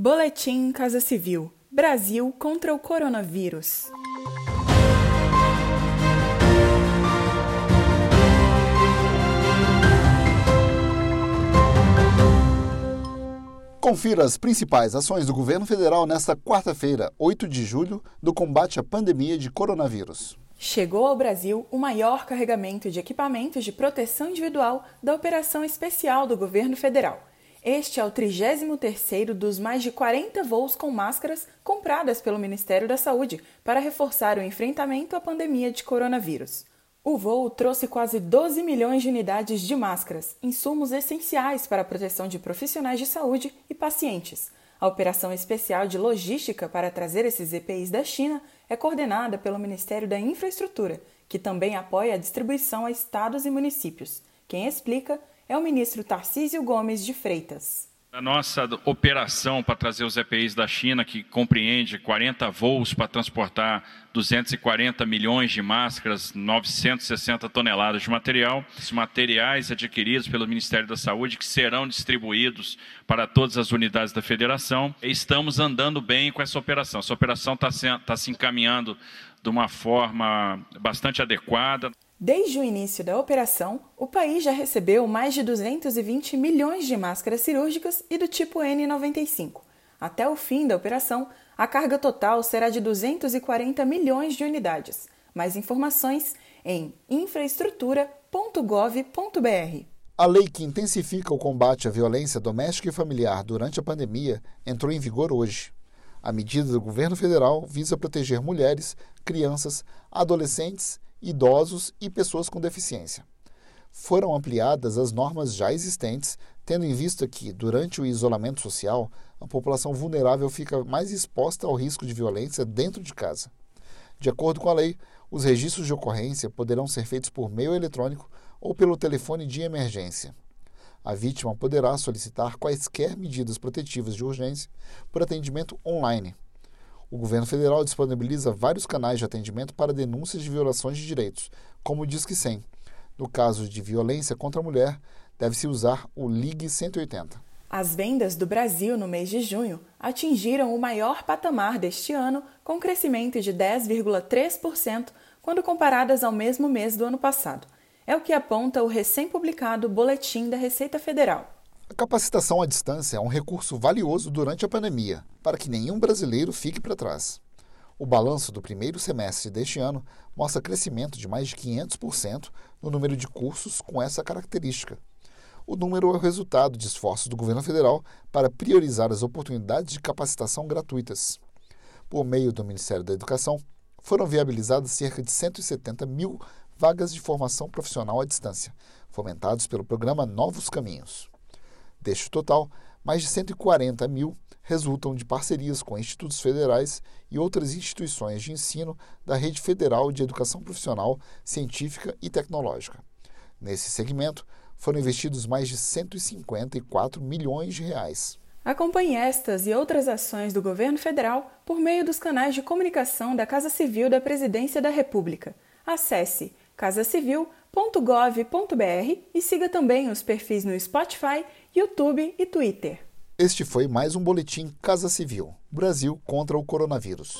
Boletim Casa Civil: Brasil contra o coronavírus. Confira as principais ações do governo federal nesta quarta-feira, 8 de julho, do combate à pandemia de coronavírus. Chegou ao Brasil o maior carregamento de equipamentos de proteção individual da operação especial do governo federal este é o 33º dos mais de 40 voos com máscaras compradas pelo Ministério da Saúde para reforçar o enfrentamento à pandemia de coronavírus. O voo trouxe quase 12 milhões de unidades de máscaras, insumos essenciais para a proteção de profissionais de saúde e pacientes. A operação especial de logística para trazer esses EPIs da China é coordenada pelo Ministério da Infraestrutura, que também apoia a distribuição a estados e municípios. Quem explica é o ministro Tarcísio Gomes de Freitas. A nossa operação para trazer os EPIs da China, que compreende 40 voos para transportar 240 milhões de máscaras, 960 toneladas de material, os materiais adquiridos pelo Ministério da Saúde que serão distribuídos para todas as unidades da federação. Estamos andando bem com essa operação. Essa operação está se, tá se encaminhando de uma forma bastante adequada. Desde o início da operação, o país já recebeu mais de 220 milhões de máscaras cirúrgicas e do tipo N95. Até o fim da operação, a carga total será de 240 milhões de unidades. Mais informações em infraestrutura.gov.br. A lei que intensifica o combate à violência doméstica e familiar durante a pandemia entrou em vigor hoje. A medida do governo federal visa proteger mulheres, crianças, adolescentes idosos e pessoas com deficiência. Foram ampliadas as normas já existentes, tendo em vista que, durante o isolamento social, a população vulnerável fica mais exposta ao risco de violência dentro de casa. De acordo com a lei, os registros de ocorrência poderão ser feitos por meio eletrônico ou pelo telefone de emergência. A vítima poderá solicitar quaisquer medidas protetivas de urgência por atendimento online o governo federal disponibiliza vários canais de atendimento para denúncias de violações de direitos, como o Disque 100. No caso de violência contra a mulher, deve-se usar o Ligue 180. As vendas do Brasil no mês de junho atingiram o maior patamar deste ano, com crescimento de 10,3% quando comparadas ao mesmo mês do ano passado. É o que aponta o recém-publicado Boletim da Receita Federal. A capacitação à distância é um recurso valioso durante a pandemia, para que nenhum brasileiro fique para trás. O balanço do primeiro semestre deste ano mostra crescimento de mais de 500% no número de cursos com essa característica. O número é o resultado de esforços do governo federal para priorizar as oportunidades de capacitação gratuitas. Por meio do Ministério da Educação, foram viabilizadas cerca de 170 mil vagas de formação profissional à distância, fomentados pelo programa Novos Caminhos. Deste total, mais de 140 mil resultam de parcerias com institutos federais e outras instituições de ensino da Rede Federal de Educação Profissional, Científica e Tecnológica. Nesse segmento, foram investidos mais de 154 milhões de reais. Acompanhe estas e outras ações do governo federal por meio dos canais de comunicação da Casa Civil da Presidência da República. Acesse casacivil.gov.br e siga também os perfis no Spotify YouTube e Twitter. Este foi mais um boletim Casa Civil: Brasil contra o coronavírus.